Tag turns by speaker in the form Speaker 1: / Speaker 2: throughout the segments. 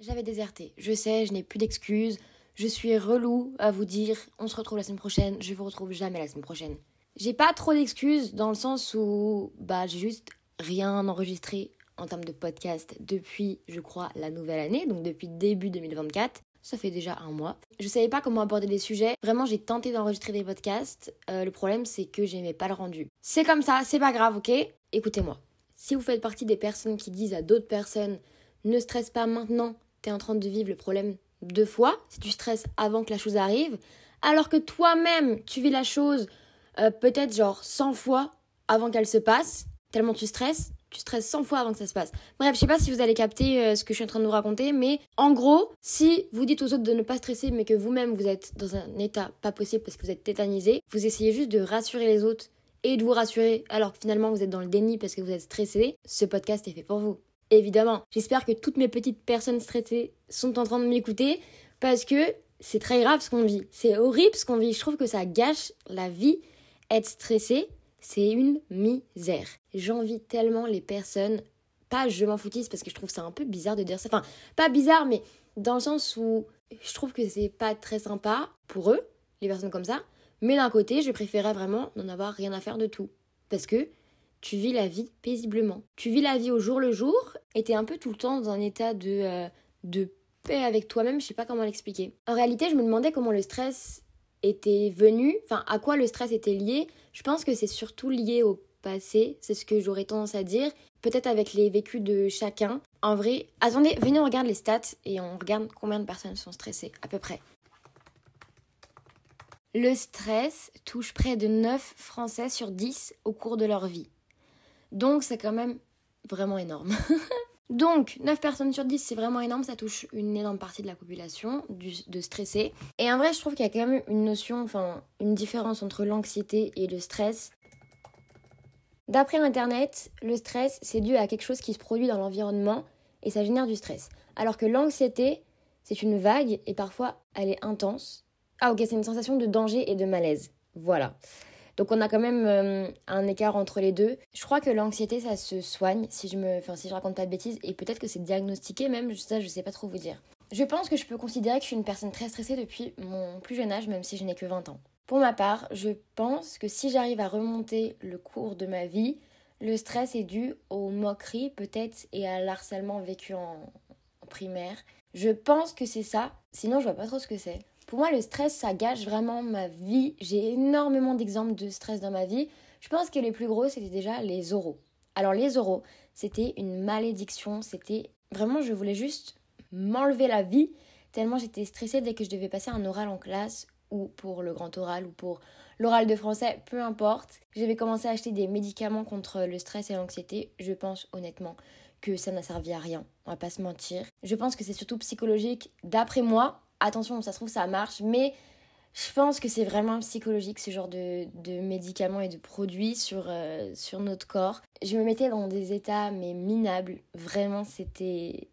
Speaker 1: J'avais déserté. Je sais, je n'ai plus d'excuses. Je suis relou à vous dire on se retrouve la semaine prochaine. Je vous retrouve jamais la semaine prochaine. J'ai pas trop d'excuses dans le sens où bah j'ai juste rien enregistré en termes de podcast depuis, je crois, la nouvelle année, donc depuis début 2024. Ça fait déjà un mois. Je savais pas comment aborder les sujets. Vraiment, j'ai tenté d'enregistrer des podcasts. Euh, le problème, c'est que j'aimais pas le rendu. C'est comme ça, c'est pas grave, ok? Écoutez-moi. Si vous faites partie des personnes qui disent à d'autres personnes ne stresse pas maintenant, t'es en train de vivre le problème deux fois, si tu stresses avant que la chose arrive, alors que toi-même, tu vis la chose euh, peut-être genre 100 fois avant qu'elle se passe, tellement tu stresses, tu stresses 100 fois avant que ça se passe. Bref, je sais pas si vous allez capter euh, ce que je suis en train de vous raconter, mais en gros, si vous dites aux autres de ne pas stresser, mais que vous-même vous êtes dans un état pas possible parce que vous êtes tétanisé, vous essayez juste de rassurer les autres et de vous rassurer alors que finalement vous êtes dans le déni parce que vous êtes stressé, ce podcast est fait pour vous évidemment. J'espère que toutes mes petites personnes stressées sont en train de m'écouter parce que c'est très grave ce qu'on vit. C'est horrible ce qu'on vit. Je trouve que ça gâche la vie. Être stressé, c'est une misère. J'envie tellement les personnes, pas je m'en foutisse parce que je trouve ça un peu bizarre de dire ça. Enfin, pas bizarre, mais dans le sens où je trouve que c'est pas très sympa pour eux, les personnes comme ça. Mais d'un côté, je préférais vraiment n'en avoir rien à faire de tout. Parce que tu vis la vie paisiblement. Tu vis la vie au jour le jour et t'es un peu tout le temps dans un état de, euh, de paix avec toi-même, je sais pas comment l'expliquer. En réalité, je me demandais comment le stress était venu, enfin à quoi le stress était lié. Je pense que c'est surtout lié au passé, c'est ce que j'aurais tendance à dire. Peut-être avec les vécus de chacun. En vrai, attendez, venez on regarde les stats et on regarde combien de personnes sont stressées, à peu près. Le stress touche près de 9 Français sur 10 au cours de leur vie. Donc c'est quand même vraiment énorme. Donc 9 personnes sur 10 c'est vraiment énorme, ça touche une énorme partie de la population de stresser. Et en vrai je trouve qu'il y a quand même une notion, enfin une différence entre l'anxiété et le stress. D'après Internet, le stress c'est dû à quelque chose qui se produit dans l'environnement et ça génère du stress. Alors que l'anxiété c'est une vague et parfois elle est intense. Ah ok c'est une sensation de danger et de malaise. Voilà. Donc on a quand même euh, un écart entre les deux. Je crois que l'anxiété ça se soigne si je me enfin si je raconte pas de bêtises et peut-être que c'est diagnostiqué même, ça je sais pas trop vous dire. Je pense que je peux considérer que je suis une personne très stressée depuis mon plus jeune âge même si je n'ai que 20 ans. Pour ma part, je pense que si j'arrive à remonter le cours de ma vie, le stress est dû aux moqueries peut-être et à l'harcèlement vécu en, en primaire. Je pense que c'est ça, sinon je vois pas trop ce que c'est. Pour moi, le stress, ça gâche vraiment ma vie. J'ai énormément d'exemples de stress dans ma vie. Je pense que les plus gros, c'était déjà les oraux. Alors les oraux, c'était une malédiction. C'était vraiment, je voulais juste m'enlever la vie tellement j'étais stressée dès que je devais passer un oral en classe ou pour le grand oral ou pour l'oral de français, peu importe. J'avais commencé à acheter des médicaments contre le stress et l'anxiété. Je pense honnêtement que ça n'a servi à rien, on va pas se mentir. Je pense que c'est surtout psychologique d'après moi, attention, ça se trouve, ça marche, mais je pense que c'est vraiment psychologique ce genre de, médicaments et de produits sur, euh, sur notre corps. Je me mettais dans des états mais minables. Vraiment, c'était.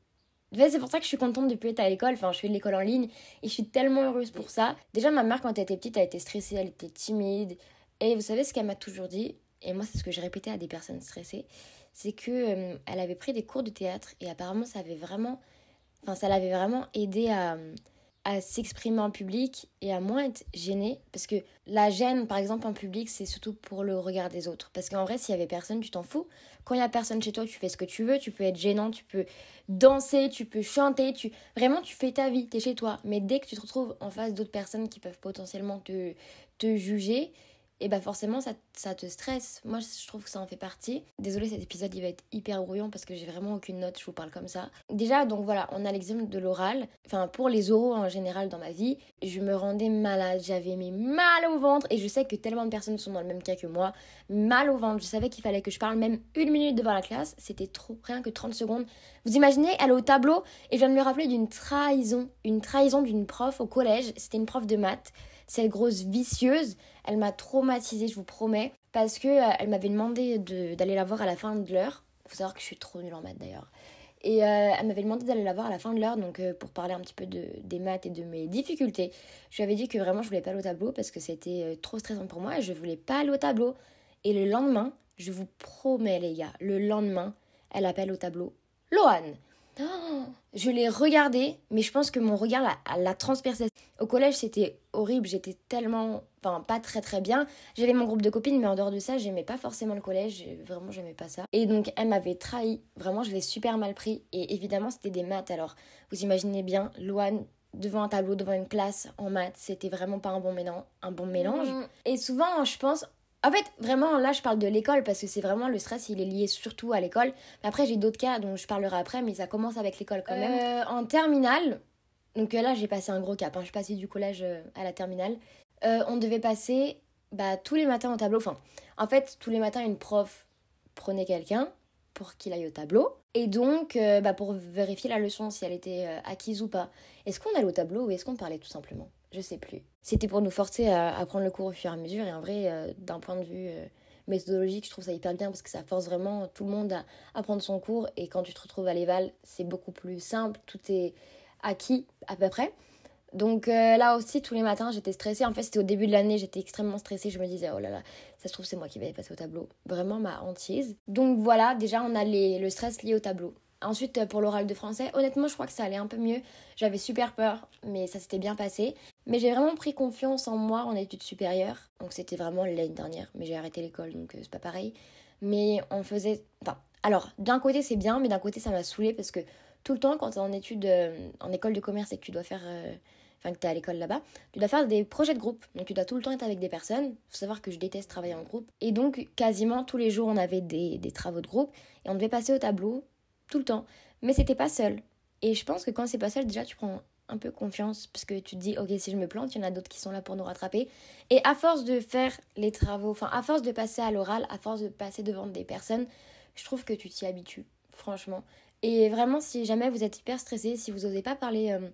Speaker 1: c'est pour ça que je suis contente de plus être à l'école. Enfin, je fais de l'école en ligne et je suis tellement heureuse pour ça. Déjà, ma mère, quand elle était petite, elle était stressée, elle était timide. Et vous savez ce qu'elle m'a toujours dit Et moi, c'est ce que j'ai répété à des personnes stressées c'est que euh, elle avait pris des cours de théâtre et apparemment, ça avait vraiment. Enfin, ça l'avait vraiment aidé à à s'exprimer en public et à moins être gêné. Parce que la gêne, par exemple, en public, c'est surtout pour le regard des autres. Parce qu'en vrai, s'il y avait personne, tu t'en fous. Quand il y a personne chez toi, tu fais ce que tu veux. Tu peux être gênant, tu peux danser, tu peux chanter. Tu... Vraiment, tu fais ta vie, tu es chez toi. Mais dès que tu te retrouves en face d'autres personnes qui peuvent potentiellement te, te juger, et bah forcément ça, ça, te stresse. Moi je trouve que ça en fait partie. Désolée cet épisode il va être hyper brouillon parce que j'ai vraiment aucune note, je vous parle comme ça. Déjà donc voilà, on a l'exemple de l'oral. Enfin pour les oraux en général dans ma vie, je me rendais malade, j'avais mis mal au ventre et je sais que tellement de personnes sont dans le même cas que moi. Mal au ventre, je savais qu'il fallait que je parle même une minute devant la classe, c'était trop, rien que 30 secondes. Vous imaginez, elle est au tableau et je viens de me rappeler d'une trahison, une trahison d'une prof au collège, c'était une prof de maths cette grosse vicieuse, elle m'a traumatisée, je vous promets, parce que euh, elle m'avait demandé d'aller la voir à la fin de l'heure. Faut savoir que je suis trop nulle en maths d'ailleurs. Et euh, elle m'avait demandé d'aller la voir à la fin de l'heure, donc euh, pour parler un petit peu de, des maths et de mes difficultés. Je lui avais dit que vraiment je voulais pas aller au tableau parce que c'était trop stressant pour moi et je voulais pas aller au tableau. Et le lendemain, je vous promets les gars, le lendemain, elle appelle au tableau Loane. Oh, je l'ai regardé, mais je pense que mon regard l'a, l'a transpercé. Au collège, c'était horrible, j'étais tellement. Enfin, pas très très bien. J'avais mon groupe de copines, mais en dehors de ça, j'aimais pas forcément le collège, vraiment, j'aimais pas ça. Et donc, elle m'avait trahi, vraiment, je l'ai super mal pris. Et évidemment, c'était des maths. Alors, vous imaginez bien, Loane devant un tableau, devant une classe en maths, c'était vraiment pas un bon mélange. Un bon mélange. Mm. Et souvent, je pense, en fait, vraiment, là, je parle de l'école parce que c'est vraiment le stress, il est lié surtout à l'école. Après, j'ai d'autres cas dont je parlerai après, mais ça commence avec l'école quand même. Euh, en terminale, donc euh, là, j'ai passé un gros cap. Hein. Je suis passée du collège euh, à la terminale. On devait passer bah, tous les matins au tableau. Enfin, en fait, tous les matins, une prof prenait quelqu'un pour qu'il aille au tableau. Et donc, bah, pour vérifier la leçon, si elle était acquise ou pas. Est-ce qu'on allait au tableau ou est-ce qu'on parlait tout simplement? Je sais plus. C'était pour nous forcer à, prendre le cours au fur et à mesure. Et en vrai, euh, d'un point de vue euh, méthodologique, je trouve ça hyper bien parce que ça force vraiment tout le monde à, prendre son cours. Et quand tu te retrouves à l'éval, c'est beaucoup plus simple. Tout est acquis à peu près. Donc euh, là aussi, tous les matins, j'étais stressée. En fait, c'était au début de l'année, j'étais extrêmement stressée. Je me disais, oh là là, ça se trouve, c'est moi qui vais passer au tableau. Vraiment ma hantise. Donc voilà, déjà, on a le stress lié au tableau. Ensuite, pour l'oral de français, honnêtement, je crois que ça allait un peu mieux. J'avais super peur, mais ça s'était bien passé. Mais j'ai vraiment pris confiance en moi en études supérieures. Donc c'était vraiment l'année dernière, mais j'ai arrêté l'école, donc euh, c'est pas pareil. Mais on faisait... Enfin, alors, d'un côté c'est bien, mais d'un côté ça m'a saoulé parce que tout le temps, quand tu es en études, euh, en école de commerce et que tu dois faire... Enfin que tu es à l'école là-bas, tu dois faire des projets de groupe. Donc tu dois tout le temps être avec des personnes. faut savoir que je déteste travailler en groupe. Et donc quasiment tous les jours on avait des, des travaux de groupe et on devait passer au tableau tout le temps. Mais c'était pas seul. Et je pense que quand c'est pas seul, déjà tu prends un peu confiance parce que tu te dis ok si je me plante il y en a d'autres qui sont là pour nous rattraper et à force de faire les travaux enfin à force de passer à l'oral à force de passer devant des personnes je trouve que tu t'y habitues franchement et vraiment si jamais vous êtes hyper stressé si vous n'osez pas parler euh,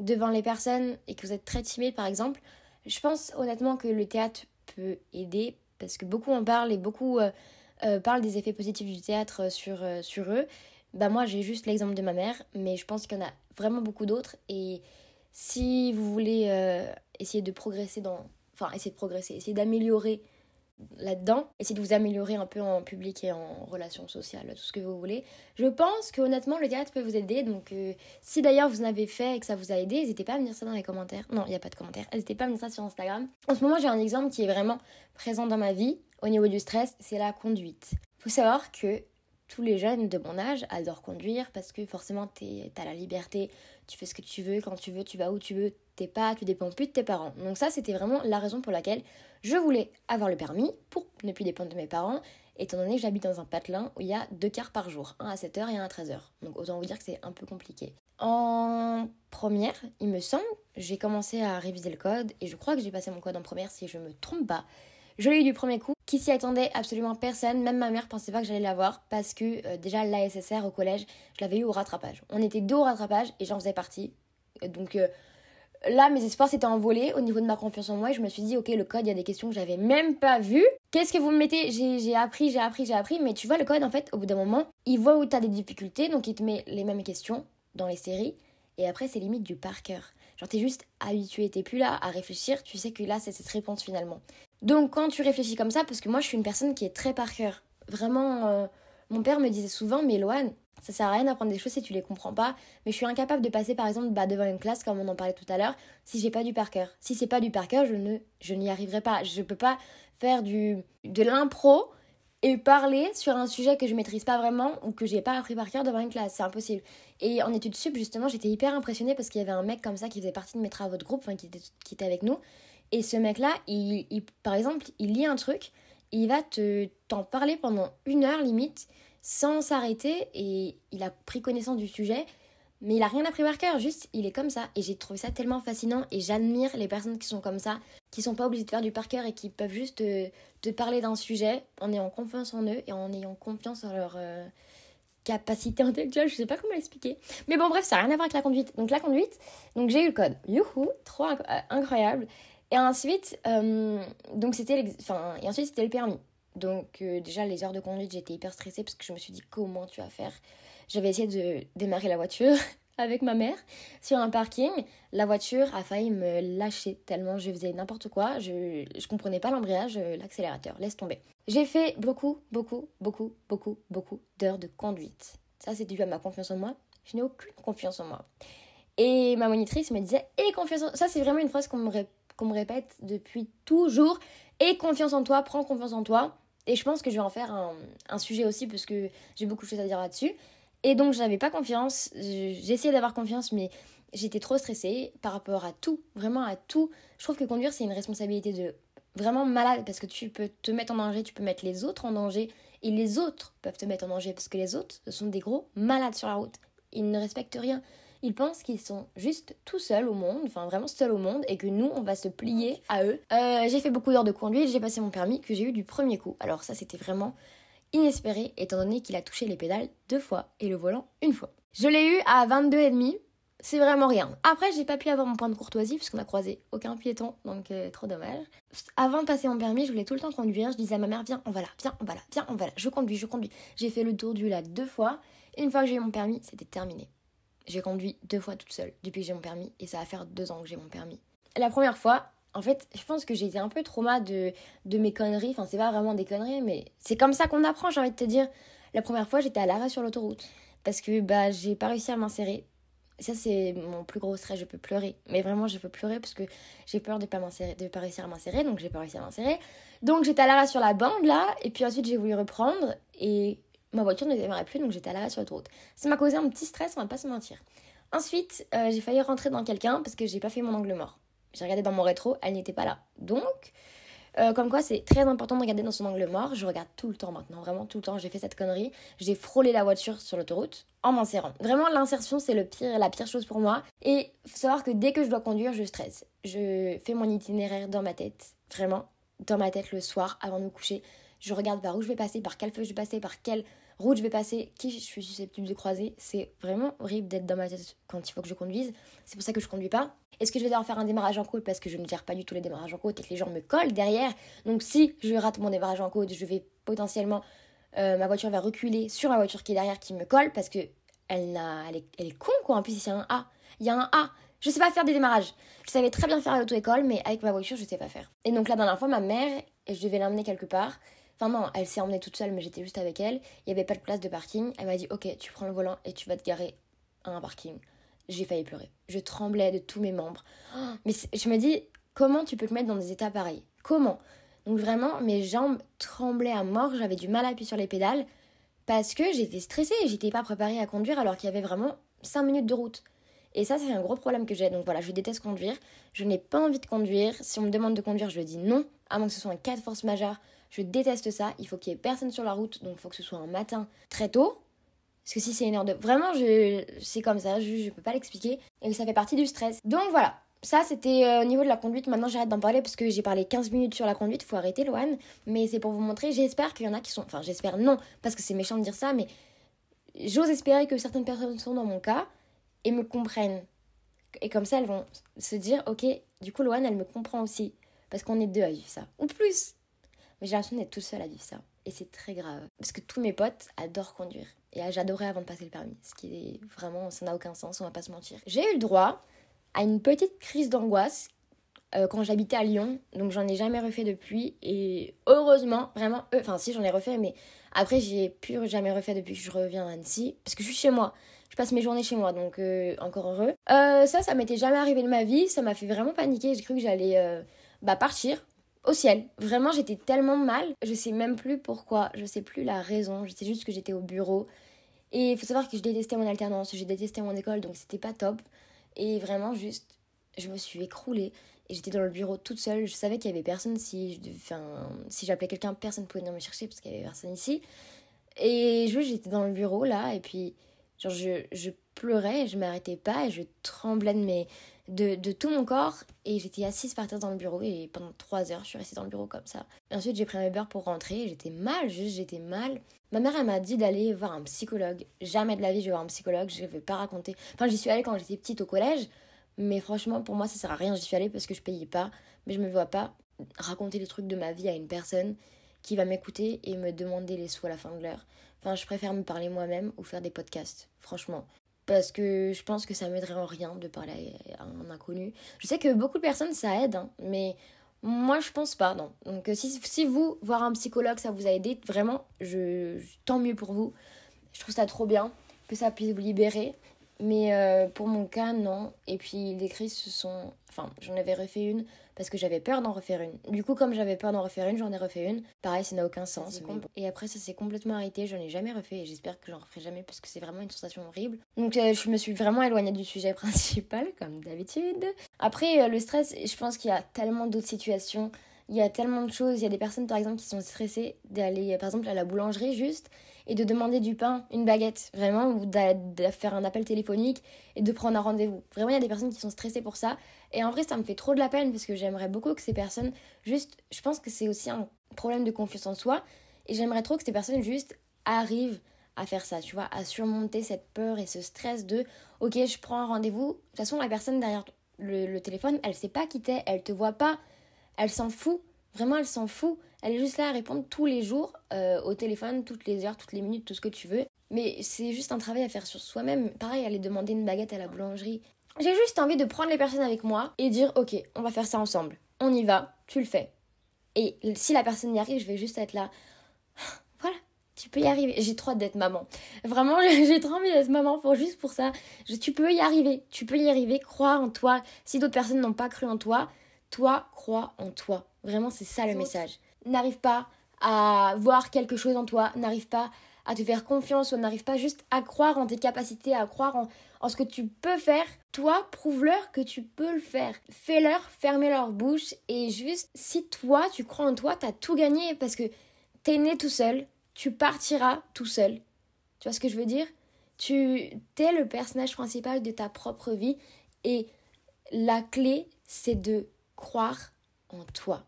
Speaker 1: devant les personnes et que vous êtes très timide par exemple je pense honnêtement que le théâtre peut aider parce que beaucoup en parlent et beaucoup euh, euh, parlent des effets positifs du théâtre sur, sur eux bah moi j'ai juste l'exemple de ma mère, mais je pense qu'il y en a vraiment beaucoup d'autres. Et si vous voulez euh, essayer de progresser dans... Enfin, essayer de progresser, essayer d'améliorer là-dedans, essayer de vous améliorer un peu en public et en relations sociales, tout ce que vous voulez. Je pense que honnêtement le théâtre peut vous aider, donc euh, si d'ailleurs vous en avez fait et que ça vous a aidé, n'hésitez pas à me dire ça dans les commentaires. Non, il n'y a pas de commentaires, n'hésitez pas à me dire ça sur Instagram. En ce moment j'ai un exemple qui est vraiment présent dans ma vie au niveau du stress, c'est la conduite. Faut savoir que tous les jeunes de mon âge adorent conduire parce que forcément t'as la liberté, tu fais ce que tu veux, quand tu veux, tu vas où tu veux, t'es pas, tu dépends plus de tes parents. Donc ça c'était vraiment la raison pour laquelle je voulais avoir le permis pour ne plus dépendre de mes parents, étant donné que j'habite dans un patelin où il y a deux quarts par jour, un à 7h et un à 13h. Donc autant vous dire que c'est un peu compliqué. En première, il me semble, j'ai commencé à réviser le code et je crois que j'ai passé mon code en première si je me trompe pas. Je l'ai eu du premier coup, qui s'y attendait? Absolument personne, même ma mère pensait pas que j'allais l'avoir parce que euh, déjà l'ASSR au collège, je l'avais eu au rattrapage. On était deux au rattrapage et j'en faisais partie. Donc euh, là, mes espoirs s'étaient envolés au niveau de ma confiance en moi et je me suis dit, ok, le code, il y a des questions que j'avais même pas vues. Qu'est-ce que vous me mettez? J'ai appris, j'ai appris, j'ai appris, mais tu vois, le code, en fait, au bout d'un moment, il voit où tu as des difficultés, donc il te met les mêmes questions dans les séries et après, c'est limite du par cœur. Genre, t'es juste habitué, t'es plus là à réfléchir, tu sais que là, c'est cette réponse finalement. Donc, quand tu réfléchis comme ça, parce que moi, je suis une personne qui est très par cœur. Vraiment, euh, mon père me disait souvent, mais Loane, ça sert à rien d'apprendre des choses si tu les comprends pas. Mais je suis incapable de passer, par exemple, bah, devant une classe, comme on en parlait tout à l'heure, si j'ai pas du par cœur. Si c'est pas du par cœur, je ne, je n'y arriverai pas. Je peux pas faire du, de l'impro et parler sur un sujet que je maîtrise pas vraiment ou que j'ai pas appris par cœur devant une classe. C'est impossible. Et en études sup, justement, j'étais hyper impressionnée parce qu'il y avait un mec comme ça qui faisait partie de mes travaux de groupe, enfin qui était, qui était avec nous. Et ce mec-là, il, par exemple, il lit un truc, il va te t'en parler pendant une heure limite, sans s'arrêter, et il a pris connaissance du sujet, mais il a rien appris par cœur, juste il est comme ça. Et j'ai trouvé ça tellement fascinant, et j'admire les personnes qui sont comme ça, qui sont pas obligées de faire du par cœur et qui peuvent juste te, parler d'un sujet en ayant confiance en eux et en ayant confiance en leur. Euh, capacité intellectuelle, je sais pas comment l'expliquer. Mais bon, bref, ça n'a rien à voir avec la conduite. Donc, la conduite, donc j'ai eu le code. Youhou, trop euh, incroyable. Et ensuite, euh, donc c'était enfin, et ensuite c'était le permis. Donc euh, déjà les heures de conduite, j'étais hyper stressée parce que je me suis dit comment tu vas faire? J'avais essayé de démarrer la voiture avec ma mère sur un parking. La voiture a failli me lâcher tellement je faisais n'importe quoi. Je, je comprenais pas l'embrayage, l'accélérateur, laisse tomber. J'ai fait beaucoup, beaucoup, beaucoup, beaucoup, beaucoup d'heures de conduite. Ça, c'est dû à ma confiance en moi. Je n'ai aucune confiance en moi. Et ma monitrice me disait Et confiance en Ça, c'est vraiment une phrase qu'on me, me répète depuis toujours. Et confiance en toi, prends confiance en toi. Et je pense que je vais en faire un, sujet aussi parce que j'ai beaucoup de choses à dire là-dessus. Et donc, je n'avais pas confiance. J'essayais d'avoir confiance, mais j'étais trop stressée par rapport à tout, vraiment à tout. Je trouve que conduire, c'est une responsabilité de vraiment malade parce que tu peux te mettre en danger, tu peux mettre les autres en danger et les autres peuvent te mettre en danger parce que les autres, ce sont des gros malades sur la route. Ils ne respectent rien. Ils pensent qu'ils sont juste tout seuls au monde, enfin vraiment seuls au monde, et que nous, on va se plier à eux. Euh, j'ai fait beaucoup d'heures de conduite, j'ai passé mon permis que j'ai eu du premier coup. Alors ça, c'était vraiment inespéré, étant donné qu'il a touché les pédales deux fois et le volant une fois. Je l'ai eu à 22,5 c'est vraiment rien. Après, j'ai pas pu avoir mon point de courtoisie puisqu'on a croisé aucun piéton, donc euh, trop dommage. Avant de passer mon permis, je voulais tout le temps conduire. Je disais à ma mère, viens, on va là, viens, on va là, viens, on va là. Je conduis, je conduis. J'ai fait le tour du lac deux fois. une fois que j'ai eu mon permis, c'était terminé. J'ai conduit deux fois toute seule depuis que j'ai mon permis et ça va faire deux ans que j'ai mon permis. La première fois, en fait, je pense que j'ai été un peu trauma de, de mes conneries. Enfin, c'est pas vraiment des conneries, mais c'est comme ça qu'on apprend, j'ai envie de te dire. La première fois, j'étais à l'arrêt sur l'autoroute parce que bah, j'ai pas réussi à m'insérer ça, c'est mon plus gros stress. Je peux pleurer. Mais vraiment, je peux pleurer parce que j'ai peur de pas, de pas réussir à m'insérer. Donc, j'ai pas réussi à m'insérer. Donc, j'étais à l'arrêt sur la bande là. Et puis ensuite, j'ai voulu reprendre. Et ma voiture ne démarrait plus. Donc, j'étais à l'arrêt sur l'autoroute. Ça m'a causé un petit stress, on va pas se mentir. Ensuite, euh, j'ai failli rentrer dans quelqu'un parce que j'ai pas fait mon angle mort. J'ai regardé dans mon rétro, elle n'était pas là. Donc, euh, comme quoi, c'est très important de regarder dans son angle mort. Je regarde tout le temps maintenant, vraiment tout le temps. J'ai fait cette connerie. J'ai frôlé la voiture sur l'autoroute en m'insérant. Vraiment, l'insertion, c'est le pire, la pire chose pour moi. Et faut savoir que dès que je dois conduire, je stresse. Je fais mon itinéraire dans ma tête, vraiment, dans ma tête le soir avant de me coucher. Je regarde par où je vais passer, par quel feu je vais passer, par quelle route je vais passer, qui je suis susceptible de croiser. C'est vraiment horrible d'être dans ma tête quand il faut que je conduise. C'est pour ça que je conduis pas. Est-ce que je vais devoir faire un démarrage en côte? Parce que je ne gère pas du tout les démarrages en côte et que les gens me collent derrière Donc si je rate mon démarrage en côte, je vais potentiellement euh, ma voiture va reculer sur la voiture qui est derrière qui me colle parce que elle, n'a, elle, est, elle con quoi. En plus, il y a un A. Il y a un A. Je sais pas faire des démarrages. Je savais très bien faire à l'auto-école, mais avec ma voiture, je sais pas faire. Et donc la dernière fois, ma mère, je devais l'emmener quelque part. Enfin non, elle s'est emmenée toute seule, mais j'étais juste avec elle. Il n'y avait pas de place de parking. Elle m'a dit, ok, tu prends le volant et tu vas te garer à un parking j'ai failli pleurer. Je tremblais de tous mes membres. mais je me dis, comment tu peux te mettre dans des états pareils? Comment? Donc vraiment, mes jambes tremblaient à mort, j'avais du mal à appuyer sur les pédales parce que j'étais stressée, j'étais pas préparée à conduire alors qu'il y avait vraiment 5 minutes de route. Et ça, c'est un gros problème que j'ai. Donc voilà, je déteste conduire. Je n'ai pas envie de conduire. Si on me demande de conduire, je dis non, à moins que ce soit un cas de force majeure. Je déteste ça. Il faut qu'il y ait personne sur la route, donc il faut que ce soit un matin très tôt. Parce que si c'est une heure de... Vraiment, je... c'est comme ça, je, je peux pas l'expliquer. Et ça fait partie du stress. Donc voilà, ça c'était euh, au niveau de la conduite. Maintenant j'arrête d'en parler parce que j'ai parlé 15 minutes sur la conduite. Faut arrêter, Loane. Mais c'est pour vous montrer. J'espère qu'il y en a qui sont. Enfin, j'espère non, parce que c'est méchant de dire ça, mais j'ose espérer que certaines personnes sont dans mon cas et me comprennent. Et comme ça, elles vont se dire Ok, du coup, Loane, elle me comprend aussi. Parce qu'on est deux à vivre ça. Ou plus. Mais j'ai l'impression d'être tout seul à vivre ça. Et c'est très grave. Parce que tous mes potes adorent conduire. Et j'adorais avant de passer le permis. Ce qui est vraiment, ça n'a aucun sens, on va pas se mentir. J'ai eu le droit à une petite crise d'angoisse euh, quand j'habitais à Lyon. Donc j'en ai jamais refait depuis. Et heureusement, vraiment, euh, enfin si j'en ai refait, mais après j'ai plus jamais refait depuis que je reviens à Annecy. Parce que je suis chez moi. Je passe mes journées chez moi, donc euh, encore heureux. ça, ça m'était jamais arrivé de ma vie. Ça m'a fait vraiment paniquer. J'ai cru que j'allais bah, partir au ciel. Vraiment, j'étais tellement mal. Je sais même plus pourquoi. Je sais plus la raison. Je sais juste que j'étais au bureau. Et il faut savoir que je détestais mon alternance, j'ai détesté mon école, donc c'était pas top. Et vraiment, juste, je me suis écroulée. Et j'étais dans le bureau toute seule. Je savais qu'il y avait personne. Si, enfin, si j'appelais quelqu'un, personne ne pouvait venir me chercher parce qu'il y avait personne ici. Et juste, j'étais dans le bureau là. Et puis, genre, je, je pleurais, je m'arrêtais pas. Et je tremblais de, mes, de, tout mon corps. Et j'étais assise par terre dans le bureau. Et pendant trois heures, je suis restée dans le bureau comme ça. Et ensuite, j'ai pris un Uber pour rentrer. J'étais mal, juste, j'étais mal. Ma mère, elle m'a dit d'aller voir un psychologue. Jamais de la vie, je vais voir un psychologue. Je vais pas raconter. Enfin, j'y suis allée quand j'étais petite au collège. Mais franchement, pour moi, ça sert à rien. J'y suis allée parce que je payais pas. Mais je me vois pas raconter les trucs de ma vie à une personne qui va m'écouter et me demander les sous à la fin de l'heure. Enfin, je préfère me parler moi-même ou faire des podcasts, franchement. Parce que je pense que ça m'aiderait en rien de parler à un inconnu. Je sais que beaucoup de personnes, ça aide, hein, mais moi, je pense pas. Donc, euh, si, si vous, voir un psychologue, ça vous a aidé, vraiment, je, tant mieux pour vous. Je trouve ça trop bien que ça puisse vous libérer. Mais euh, pour mon cas, non. Et puis les crises se sont. Enfin, j'en avais refait une parce que j'avais peur d'en refaire une. Du coup, comme j'avais peur d'en refaire une, j'en ai refait une. Pareil, ça n'a aucun sens. Et après, ça s'est complètement arrêté. J'en ai jamais refait et j'espère que j'en referai jamais parce que c'est vraiment une sensation horrible. Donc, euh, je me suis vraiment éloignée du sujet principal, comme d'habitude. Après, euh, le stress, je pense qu'il y a tellement d'autres situations. Il y a tellement de choses. Il y a des personnes, par exemple, qui sont stressées d'aller, par exemple, à la boulangerie juste et de demander du pain, une baguette, vraiment, ou de faire un appel téléphonique et de prendre un rendez-vous. Vraiment, il y a des personnes qui sont stressées pour ça. Et en vrai, ça me fait trop de la peine parce que j'aimerais beaucoup que ces personnes, juste, je pense que c'est aussi un problème de confiance en soi. Et j'aimerais trop que ces personnes, juste, arrivent à faire ça, tu vois, à surmonter cette peur et ce stress de, ok, je prends un rendez-vous. De toute façon, la personne derrière le, le téléphone, elle sait pas qui t'es, elle te voit pas, elle s'en fout. Vraiment, elle s'en fout. Elle est juste là à répondre tous les jours euh, au téléphone, toutes les heures, toutes les minutes, tout ce que tu veux. Mais c'est juste un travail à faire sur soi-même. Pareil, aller demander une baguette à la boulangerie. J'ai juste envie de prendre les personnes avec moi et dire ok, on va faire ça ensemble. On y va, tu le fais. Et si la personne y arrive, je vais juste être là. Voilà, tu peux y arriver. J'ai trop hâte d'être maman. Vraiment, j'ai trop envie d'être maman pour juste pour ça. tu peux y arriver. Tu peux y arriver. Crois en toi. Si d'autres personnes n'ont pas cru en toi, toi, crois en toi. Vraiment, c'est ça le message. N'arrive pas à voir quelque chose en toi, n'arrive pas à te faire confiance ou n'arrive pas juste à croire en tes capacités, à croire en, ce que tu peux faire. Toi, prouve-leur que tu peux le faire. Fais-leur fermer leur bouche et juste, si toi, tu crois en toi, t'as tout gagné parce que t'es né tout seul, tu partiras tout seul. Tu vois ce que je veux dire? Tu t'es le personnage principal de ta propre vie et la clé, c'est de croire en toi.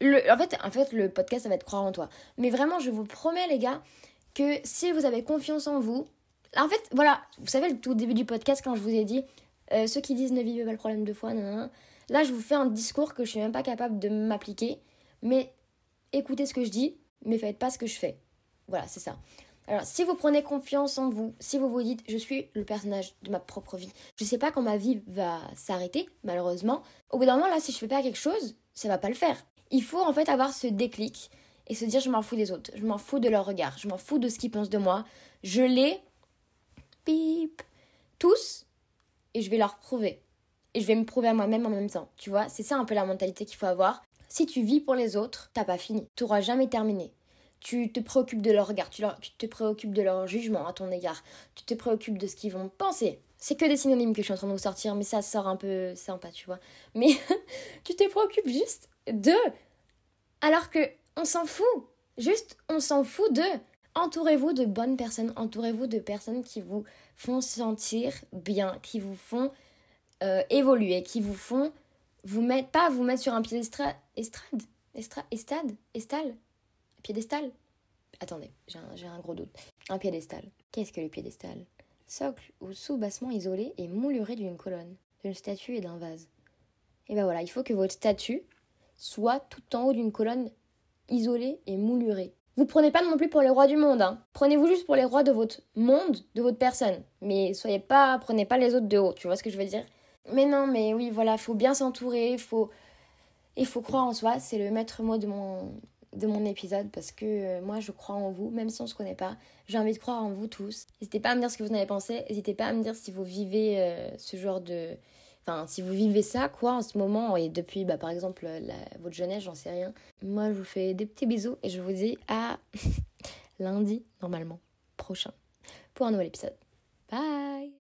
Speaker 1: Le, en, fait, en fait, le podcast, ça va être croire en toi. Mais vraiment, je vous promets, les gars, que si vous avez confiance en vous, en fait, voilà, vous savez, le tout début du podcast, quand je vous ai dit, euh, ceux qui disent ne vivez pas le problème deux fois, là, je vous fais un discours que je suis même pas capable de m'appliquer. Mais écoutez ce que je dis, mais faites pas ce que je fais. Voilà, c'est ça. Alors, si vous prenez confiance en vous, si vous vous dites je suis le personnage de ma propre vie, je sais pas quand ma vie va s'arrêter, malheureusement. Au bout d'un moment, là, si je fais pas quelque chose, ça va pas le faire. Il faut en fait avoir ce déclic et se dire je m'en fous des autres, je m'en fous de leur regard, je m'en fous de ce qu'ils pensent de moi. Je les pip tous et je vais leur prouver. Et je vais me prouver à moi-même en même temps. Tu vois, c'est ça un peu la mentalité qu'il faut avoir. Si tu vis pour les autres, t'as pas fini. Tu n'auras jamais terminé tu te préoccupes de leur regard, tu, te préoccupes de leur jugement à ton égard, tu te préoccupes de ce qu'ils vont penser. C'est que des synonymes que je suis en train de vous sortir, mais ça sort un peu sympa, tu vois. Mais tu te préoccupes juste de. Alors que on s'en fout. Juste, on s'en fout de. Entourez-vous de bonnes personnes, entourez-vous de personnes qui vous font sentir bien, qui vous font euh, évoluer, qui vous font vous mettre, pas vous mettre sur un pied estrade, estrade, estrade, estade, estale, Piédestal Attendez, j'ai un, gros doute. Un piédestal. Qu'est-ce que le piédestal? Socle ou sous-bassement isolé et mouluré d'une colonne, d'une statue et d'un vase. Et ben voilà, il faut que votre statue soit tout en haut d'une colonne isolée et moulurée. Vous prenez pas non plus pour les rois du monde, hein. Prenez-vous juste pour les rois de votre monde, de votre personne. Mais soyez pas, prenez pas les autres de haut, tu vois ce que je veux dire? Mais non, mais oui, voilà, faut bien s'entourer, faut, il faut croire en soi. C'est le maître mot de mon, de mon épisode parce que euh, moi je crois en vous, même si on se connaît pas. J'ai envie de croire en vous tous. N'hésitez pas à me dire ce que vous en avez pensé. N'hésitez pas à me dire si vous vivez euh, ce genre de. Enfin, si vous vivez ça, quoi, en ce moment, et depuis, bah, par exemple, votre jeunesse, j'en sais rien. Moi, je vous fais des petits bisous et je vous dis à lundi, normalement, prochain, pour un nouvel épisode. Bye